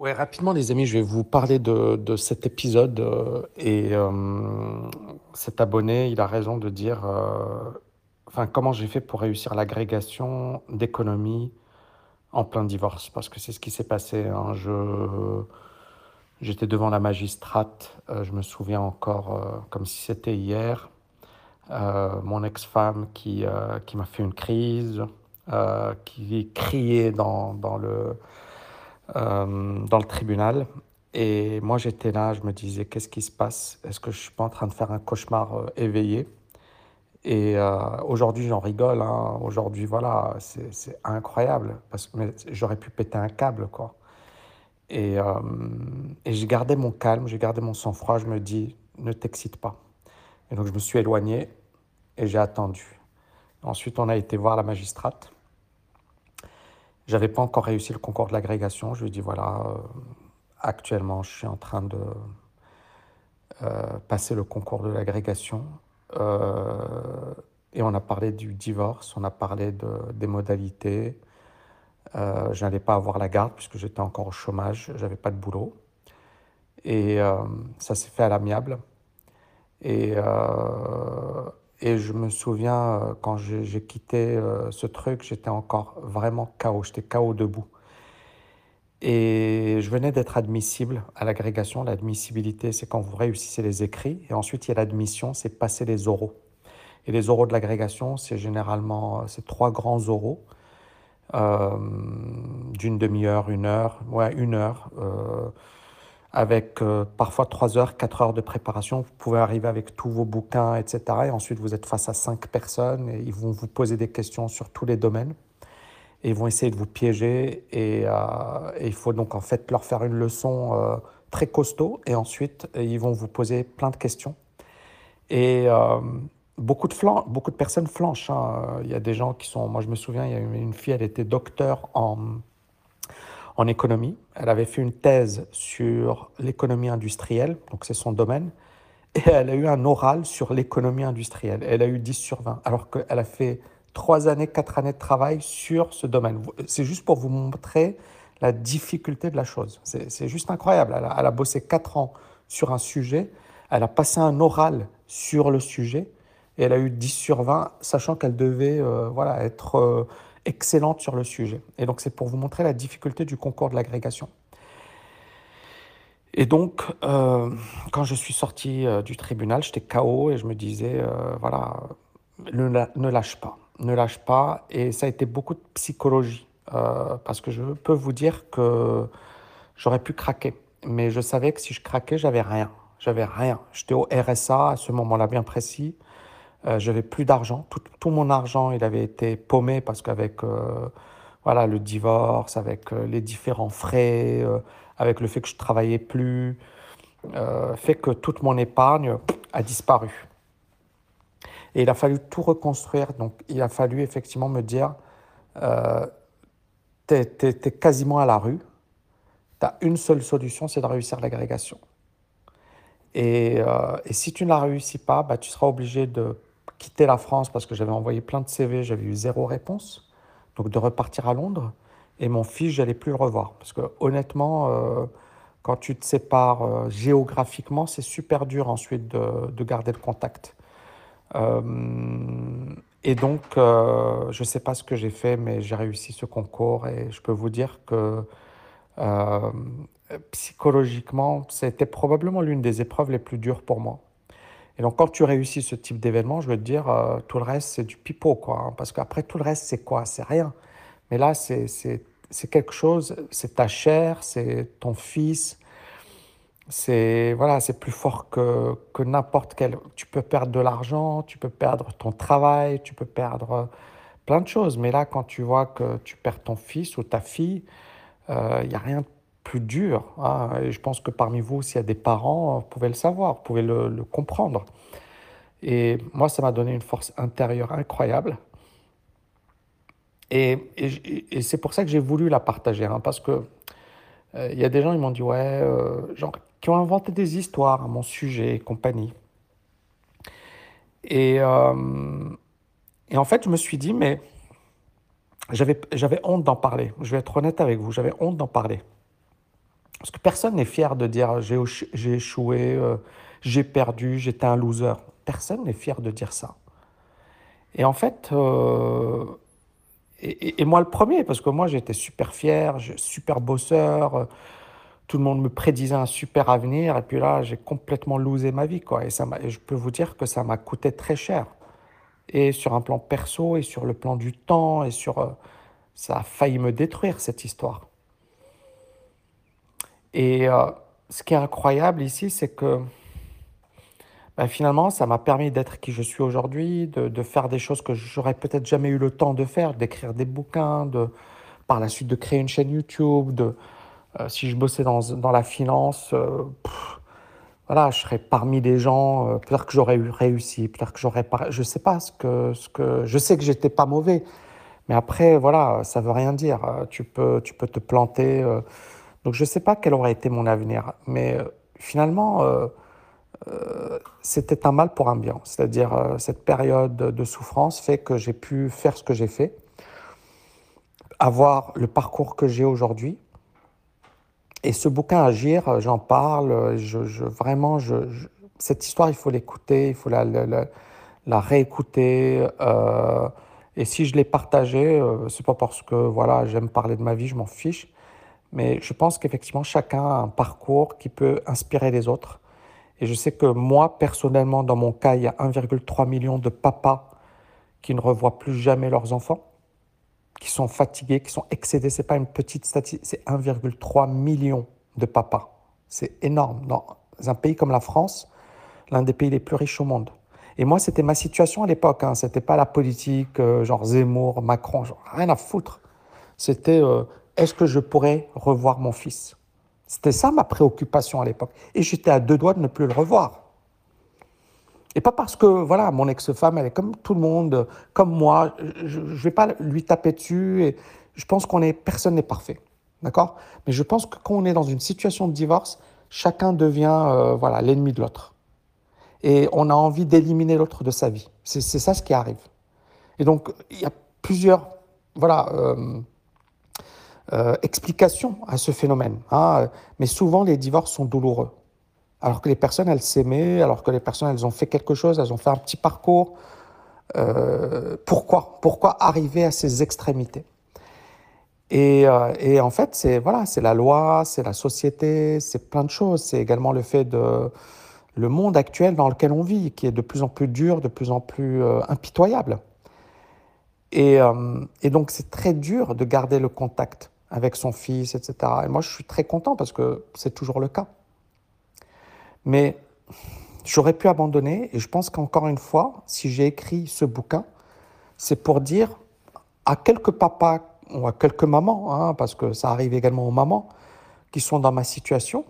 Ouais, rapidement, les amis, je vais vous parler de, de cet épisode. euh, et euh, cet abonné, il a raison de dire euh, comment j'ai fait pour réussir l'agrégation d'économie en plein divorce. Parce que c'est ce qui s'est passé. hein. J'étais devant la magistrate, je me souviens encore comme si c'était hier. Mon ex-femme qui, qui m'a fait une crise, qui criait dans, dans le, euh, dans le tribunal. Et moi, j'étais là, je me disais, qu'est-ce qui se passe? Est-ce que je suis pas en train de faire un cauchemar euh, éveillé? Et euh, aujourd'hui, j'en rigole. hein. Aujourd'hui, voilà, c'est incroyable. Parce que j'aurais pu péter un câble, quoi. Et, et j'ai gardé mon calme, j'ai gardé mon sang-froid. Je me dis, ne t'excite pas. Et donc, je me suis éloigné et j'ai attendu. Ensuite, on a été voir la magistrate. J'avais pas encore réussi le concours de l'agrégation. Je lui ai dit, voilà, euh, actuellement, je suis en train de euh, passer le concours de l'agrégation. Euh, et on a parlé du divorce, on a parlé de, des modalités. Je n'allais pas avoir la garde puisque j'étais encore au chômage, j'avais pas de boulot. Et ça s'est fait à l'amiable. Et, et je me souviens, euh, quand j'ai quitté euh, ce truc, j'étais encore vraiment KO, j'étais KO debout. Et je venais d'être admissible à l'agrégation. L'admissibilité, c'est quand vous réussissez les écrits. Et ensuite, il y a l'admission, c'est passer les oraux. Et les oraux de l'agrégation, c'est généralement euh, c'est trois grands oraux d'une demi-heure, une heure, ouais, une heure, avec euh, parfois trois heures, quatre heures de préparation. Vous pouvez arriver avec tous vos bouquins, etc. Et ensuite, vous êtes face à cinq personnes et ils vont vous poser des questions sur tous les domaines. Et ils vont essayer de vous piéger. Et, euh, il faut donc en fait leur faire une leçon euh, très costaud. Et ensuite, ils vont vous poser plein de questions. Et beaucoup, de flan- beaucoup de personnes flanchent. hein. Il y a des gens qui sont. Moi, je me souviens, il y a une fille, elle était docteur en, en économie. Elle avait fait une thèse sur l'économie industrielle, donc c'est son domaine. Et elle a eu un oral sur l'économie industrielle. Elle a eu 10 sur 20, alors qu'elle a fait 3 années, 4 années de travail sur ce domaine. C'est juste pour vous montrer la difficulté de la chose. C'est juste incroyable. Elle a, elle a bossé 4 ans sur un sujet, elle a passé un oral sur le sujet, et elle a eu 10 sur 20, sachant qu'elle devait euh, voilà, être euh, excellente sur le sujet. Et donc c'est pour vous montrer la difficulté du concours de l'agrégation. Et donc, euh, quand je suis sorti euh, du tribunal, j'étais KO et je me disais, euh, voilà, ne, ne lâche pas, ne lâche pas. Et ça a été beaucoup de psychologie, parce que je peux vous dire que j'aurais pu craquer. Mais je savais que si je craquais, j'avais rien. J'avais rien. J'étais au RSA à ce moment-là bien précis. Euh, j'avais plus d'argent. Tout, mon argent, il avait été paumé parce qu'avec euh, voilà, le divorce, avec euh, les différents frais, euh, avec le fait que je travaillais plus, fait que toute mon épargne a disparu. Et il a fallu tout reconstruire. Donc, il a fallu effectivement me dire, t'es- t'es quasiment à la rue. Tu as une seule solution, c'est de réussir l'agrégation. Et, et si tu ne la réussis pas, bah, tu seras obligé de quitter la France parce que j'avais envoyé plein de CV, j'avais eu zéro réponse. Donc de repartir à Londres. Et mon fils, j'allais plus le revoir. Parce que honnêtement, euh, quand tu te sépares euh, géographiquement, c'est super dur ensuite de, de garder le contact. Euh, et donc, je ne sais pas ce que j'ai fait, mais j'ai réussi ce concours et je peux vous dire que psychologiquement, c'était probablement l'une des épreuves les plus dures pour moi. Et donc, quand tu réussis ce type d'événement, je veux te dire, euh, tout le reste, c'est du pipeau, quoi. hein, parce qu'après, tout le reste, c'est quoi? C'est rien. Mais là, c'est quelque chose, c'est ta chair, c'est ton fils, c'est voilà, c'est plus fort que, que n'importe quel. Tu peux perdre de l'argent, tu peux perdre ton travail, tu peux perdre euh, plein de choses. Mais là, quand tu vois que tu perds ton fils ou ta fille, il n'y a rien de plus dur. hein. Et je pense que parmi vous, s'il y a des parents, vous pouvez le savoir, vous pouvez le, comprendre. Et moi, ça m'a donné une force intérieure incroyable. Et, c'est pour ça que j'ai voulu la partager, hein, parce que euh, il y a des gens, ils m'ont dit, ouais, euh, genre, qui ont inventé des histoires à mon sujet et compagnie. Et, euh, et en fait, je me suis dit, mais j'avais honte d'en parler. Je vais être honnête avec vous, j'avais honte d'en parler. Parce que personne n'est fier de dire j'ai échoué, euh, j'ai perdu, j'étais un loser. Personne n'est fier de dire ça. Et en fait, euh, et, moi le premier, parce que moi j'étais super fier, super bosseur, euh, tout le monde me prédisait un super avenir, et puis là j'ai complètement losé ma vie. Quoi. Et, ça et je peux vous dire que ça m'a coûté très cher. Et sur un plan perso, et sur le plan du temps, et sur... ça a failli me détruire cette histoire. Et euh, ce qui est incroyable ici, c'est que ben, finalement, ça m'a permis d'être qui je suis aujourd'hui, de, faire des choses que j'aurais peut-être jamais eu le temps de faire, d'écrire des bouquins, de, par la suite de créer une chaîne YouTube. De, euh, si je bossais dans, la finance, euh, voilà, je serais parmi les gens, peut-être que j'aurais eu réussi, peut-être que j'aurais pas. Je sais pas ce que, ce que. Je sais que j'étais pas mauvais, mais après, voilà, ça veut rien dire. Tu peux, tu peux te planter. Donc je ne sais pas quel aurait été mon avenir, mais euh, finalement, euh, euh, c'était un mal pour un bien. C'est-à-dire cette période de souffrance fait que j'ai pu faire ce que j'ai fait, avoir le parcours que j'ai aujourd'hui. Et ce bouquin Agir, j'en parle, je, vraiment, je, cette histoire, il faut l'écouter, il faut la, réécouter. et si je l'ai partagée, c'est pas parce que voilà, j'aime parler de ma vie, je m'en fiche mais je pense qu'effectivement, chacun a un parcours qui peut inspirer les autres. Et je sais que moi, personnellement, dans mon cas, il y a 1,3 million de papas qui ne revoient plus jamais leurs enfants, qui sont fatigués, qui sont excédés. Ce n'est pas une petite statistique, c'est 1,3 million de papas. C'est énorme. Dans un pays comme la France, l'un des pays les plus riches au monde. Et moi, c'était ma situation à l'époque. Hein. Ce n'était pas la politique, euh, genre Zemmour, Macron, rien à foutre. C'était euh, est-ce que je pourrais revoir mon fils? C'était ça ma préoccupation à l'époque. Et j'étais à deux doigts de ne plus le revoir. Et pas parce que, voilà, mon ex-femme, elle est comme tout le monde, comme moi, je ne vais pas lui taper dessus. Et je pense qu'on est, personne n'est parfait. D'accord? Mais je pense que quand on est dans une situation de divorce, chacun devient, euh, voilà, l'ennemi de l'autre. Et on a envie d'éliminer l'autre de sa vie. C'est ça ce qui arrive. Et donc, il y a plusieurs, voilà, euh, euh, explication à ce phénomène. Hein. Mais souvent, les divorces sont douloureux. Alors que les personnes, elles s'aimaient, alors que les personnes, elles ont fait quelque chose, elles ont fait un petit parcours. Euh, pourquoi Pourquoi arriver à ces extrémités? Et, euh, et, en fait, c'est voilà, c'est la loi, c'est la société, c'est plein de choses. C'est également le fait de le monde actuel dans lequel on vit, qui est de plus en plus dur, de plus en plus impitoyable. Et donc, c'est très dur de garder le contact avec son fils, etc. Et moi, je suis très content parce que c'est toujours le cas. Mais j'aurais pu abandonner et je pense qu'encore une fois, si j'ai écrit ce bouquin, c'est pour dire à quelques papas ou à quelques mamans, hein, parce que ça arrive également aux mamans qui sont dans ma situation,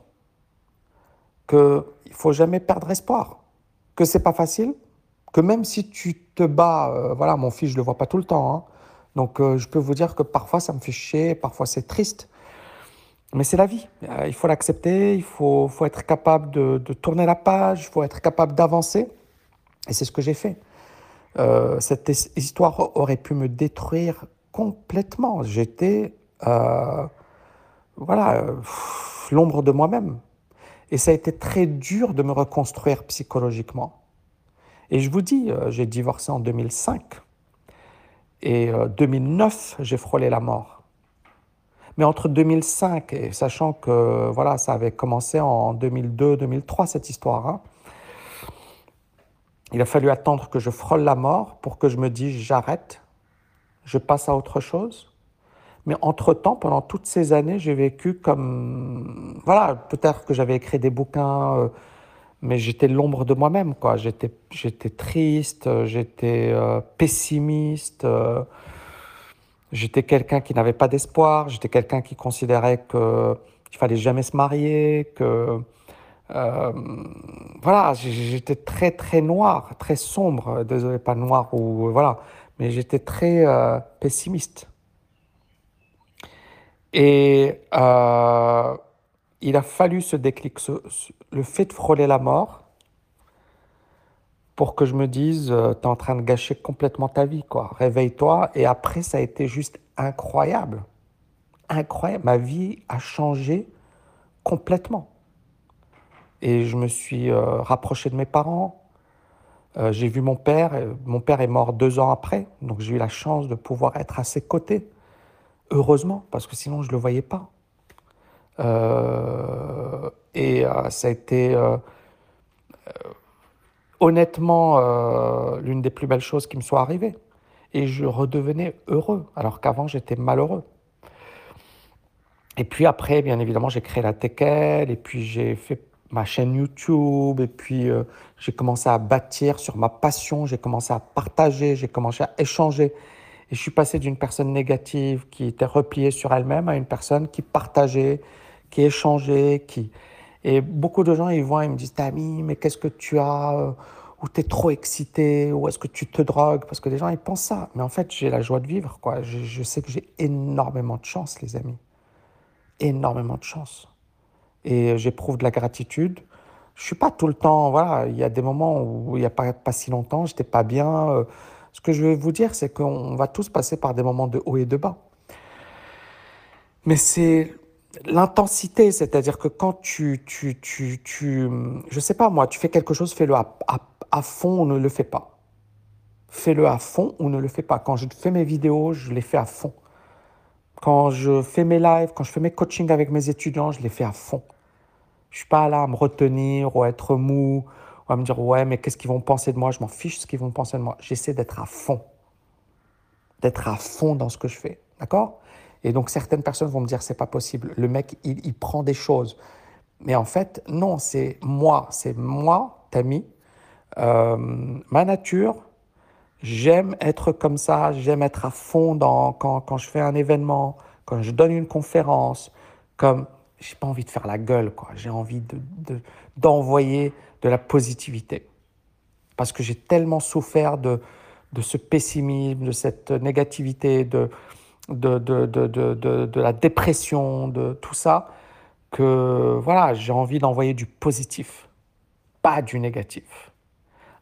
qu'il ne faut jamais perdre espoir, que c'est pas facile, que même si tu te bats, euh, voilà, mon fils, je le vois pas tout le temps, hein, donc euh, je peux vous dire que parfois ça me fait chier, parfois c'est triste. Mais c'est la vie. Euh, il faut l'accepter, il faut, être capable de, tourner la page, il faut être capable d'avancer. Et c'est ce que j'ai fait. Euh, cette histoire aurait pu me détruire complètement. J'étais, voilà, l'ombre de moi-même. Et ça a été très dur de me reconstruire psychologiquement. Et je vous dis, j'ai divorcé en 2005. Et 2009, euh, j'ai frôlé la mort. Mais entre 2005 et sachant que voilà, ça avait commencé en 2002-2003 cette histoire, hein, il a fallu attendre que je frôle la mort pour que je me dise j'arrête, je passe à autre chose. Mais entre-temps, pendant toutes ces années, j'ai vécu comme... Voilà, peut-être que j'avais écrit des bouquins, euh, mais j'étais l'ombre de moi-même, quoi. J'étais, j'étais triste, j'étais euh, pessimiste, euh, j'étais quelqu'un qui n'avait pas d'espoir, j'étais quelqu'un qui considérait que qu'il fallait jamais se marier, que euh, voilà, j'étais très très noir, très sombre. Désolé, pas noir ou voilà, mais j'étais très pessimiste. Et il a fallu ce déclic, le fait de frôler la mort, pour que je me dise, euh, tu es en train de gâcher complètement ta vie, quoi. Réveille-toi. Et après, ça a été juste incroyable. Incroyable. Ma vie a changé complètement. Et je me suis euh, rapproché de mes parents. Euh, j'ai vu mon père. Mon père est mort deux ans après, donc j'ai eu la chance de pouvoir être à ses côtés. Heureusement, parce que sinon je ne le voyais pas. Euh, et ça a été honnêtement l'une des plus belles choses qui me soit arrivées. Et je redevenais heureux, alors qu'avant j'étais malheureux. Et puis après, bien évidemment, j'ai créé la Tekel, et puis j'ai fait ma chaîne YouTube, et puis euh, j'ai commencé à bâtir sur ma passion, j'ai commencé à partager, j'ai commencé à échanger. Et je suis passé d'une personne négative qui était repliée sur elle-même à une personne qui partageait, qui échangeait, qui... Et beaucoup de gens, ils voient, ils me disent, Tami, mais qu'est-ce que tu as euh, Ou tu es trop excité Ou est-ce que tu te drogues? Parce que les gens, ils pensent ça. Mais en fait, j'ai la joie de vivre, quoi. Je, je sais que j'ai énormément de chance, les amis énormément de chance. Et j'éprouve de la gratitude. Je suis pas tout le temps, voilà, il y a des moments où il n'y a pas, pas si longtemps, j'étais pas bien. Euh. Ce que je veux vous dire, c'est qu'on va tous passer par des moments de haut et de bas. Mais c'est l'intensité, c'est-à-dire que quand tu, tu, tu, tu, je sais pas moi, tu fais quelque chose, fais-le à, à, à fond ou ne le fais pas. Fais-le à fond ou ne le fais pas. Quand je fais mes vidéos, je les fais à fond. Quand je fais mes lives, quand je fais mes coachings avec mes étudiants, je les fais à fond. Je suis pas là à me retenir ou à être mou ou à me dire ouais mais qu'est-ce qu'ils vont penser de moi? Je m'en fiche ce qu'ils vont penser de moi. J'essaie d'être à fond, d'être à fond dans ce que je fais, d'accord? Et donc certaines personnes vont me dire c'est pas possible. Le mec il, prend des choses, mais en fait non, c'est moi, c'est moi, Tammy, euh, ma nature, J'aime être comme ça, j'aime être à fond dans, quand, quand, je fais un événement, quand je donne une conférence, comme j'ai pas envie de faire la gueule, quoi. J'ai envie d'envoyer de, de, la positivité. Parce que j'ai tellement souffert de, de ce pessimisme, de cette négativité, de, de, de, de, de, la dépression, de tout ça, que voilà, j'ai envie d'envoyer du positif, pas du négatif.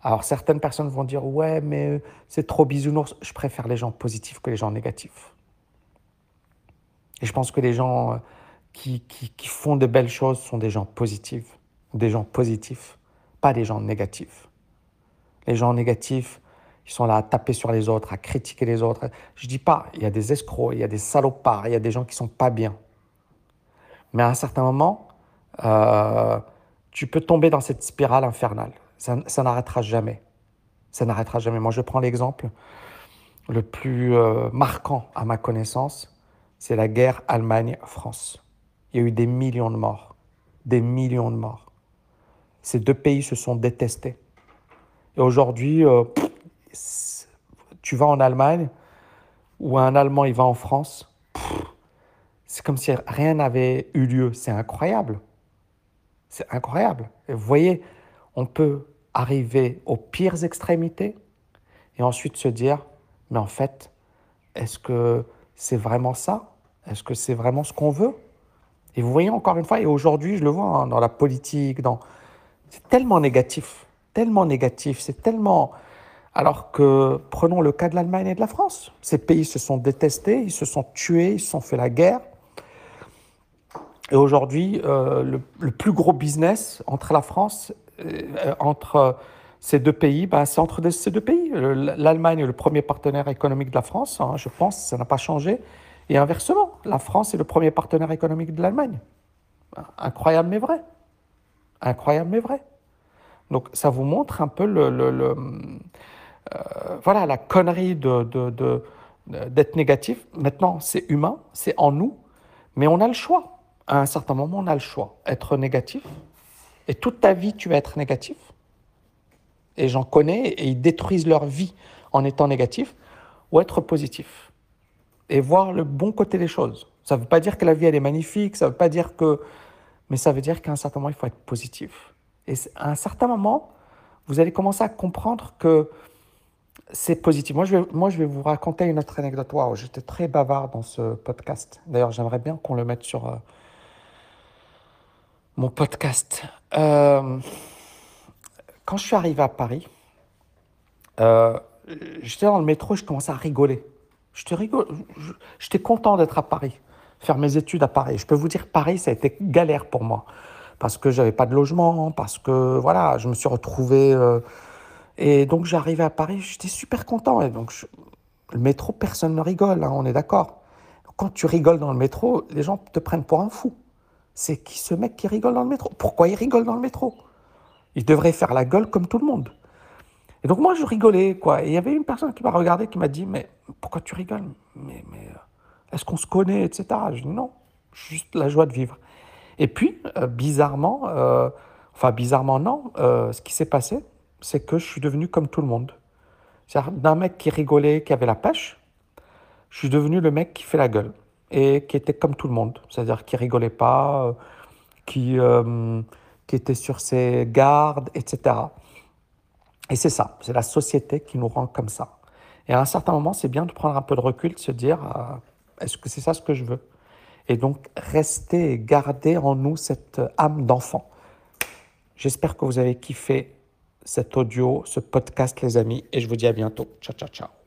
Alors certaines personnes vont dire ouais mais c'est trop bisounours. Je préfère les gens positifs que les gens négatifs. Et je pense que les gens euh, qui, qui, qui font de belles choses sont des gens positifs, des gens positifs, pas des gens négatifs. Les gens négatifs, ils sont là à taper sur les autres, à critiquer les autres. Je dis pas, il y a des escrocs, il y a des salopards, il y a des gens qui sont pas bien. Mais à un certain moment, euh, tu peux tomber dans cette spirale infernale. Ça, n'arrêtera jamais. Ça n'arrêtera jamais. Moi, je prends l'exemple le plus euh, marquant à ma connaissance, c'est la guerre Allemagne-France. Il y a eu des millions de morts. Des millions de morts. Ces deux pays se sont détestés. Et aujourd'hui, euh, tu vas en Allemagne ou un Allemand il va en France, c'est comme si rien n'avait eu lieu. C'est incroyable. C'est incroyable. Vous voyez, on peut arriver aux pires extrémités et ensuite se dire, mais en fait, est-ce que c'est vraiment ça? Est-ce que c'est vraiment ce qu'on veut? Et vous voyez encore une fois, et aujourd'hui je le vois hein, dans la politique, dans... c'est tellement négatif, tellement négatif, c'est tellement... Alors que prenons le cas de l'Allemagne et de la France. Ces pays se sont détestés, ils se sont tués, ils se sont fait la guerre. Et aujourd'hui, euh, le, plus gros business entre la France euh, entre ces deux pays, ben, c'est entre ces deux pays. L'Allemagne est le premier partenaire économique de la France, hein, je pense, ça n'a pas changé. Et inversement, la France est le premier partenaire économique de l'Allemagne. Incroyable mais vrai. Incroyable mais vrai. Donc ça vous montre un peu le, voilà, la connerie de, d'être négatif. Maintenant, c'est humain, c'est en nous, mais on a le choix. À un certain moment, on a le choix. Être négatif, et toute ta vie, tu vas être négatif. Et j'en connais, et ils détruisent leur vie en étant négatif, ou être positif. Et voir le bon côté des choses. Ça ne veut pas dire que la vie, elle est magnifique, ça ne veut pas dire que... Mais ça veut dire qu'à un certain moment, il faut être positif. Et à un certain moment, vous allez commencer à comprendre que c'est positif. Moi je, vais, moi, je vais vous raconter une autre anecdote. Waouh, j'étais très bavard dans ce podcast. D'ailleurs, j'aimerais bien qu'on le mette sur... Euh, mon podcast. Euh, quand je suis arrivé à Paris, euh, j'étais dans le métro, je commençais à rigoler. J'étais content d'être à Paris. faire mes études à Paris. Je peux vous dire, Paris, ça a été galère pour moi. Parce que j'avais pas de logement, parce que voilà, je me suis retrouvé. Et donc j'arrivais à Paris, j'étais super content. Et donc le métro, personne ne rigole, hein, on est d'accord. Quand tu rigoles dans le métro, les gens te prennent pour un fou. C'est qui ce mec qui rigole dans le métro? Pourquoi il rigole dans le métro? Il devrait faire la gueule comme tout le monde. Et donc moi je rigolais quoi. Et il y avait une personne qui m'a regardé qui m'a dit mais pourquoi tu rigoles? Mais, mais euh, est-ce qu'on se connaît etc. Je dis non, juste la joie de vivre. Et puis euh, bizarrement, euh, enfin bizarrement non, ce qui s'est passé, c'est que je suis devenu comme tout le monde. C'est-à-dire d'un mec qui rigolait, qui avait la pêche, je suis devenu le mec qui fait la gueule et qui était comme tout le monde. C'est-à-dire qui rigolait pas, euh, qui, euh, qui était sur ses gardes, etc. Et c'est ça, c'est la société qui nous rend comme ça. Et à un certain moment, c'est bien de prendre un peu de recul, de se dire, euh, est-ce que c'est ça ce que je veux? Et donc, rester et garder en nous cette âme d'enfant. J'espère que vous avez kiffé cet audio, ce podcast, les amis, et je vous dis à bientôt. Ciao, ciao, ciao.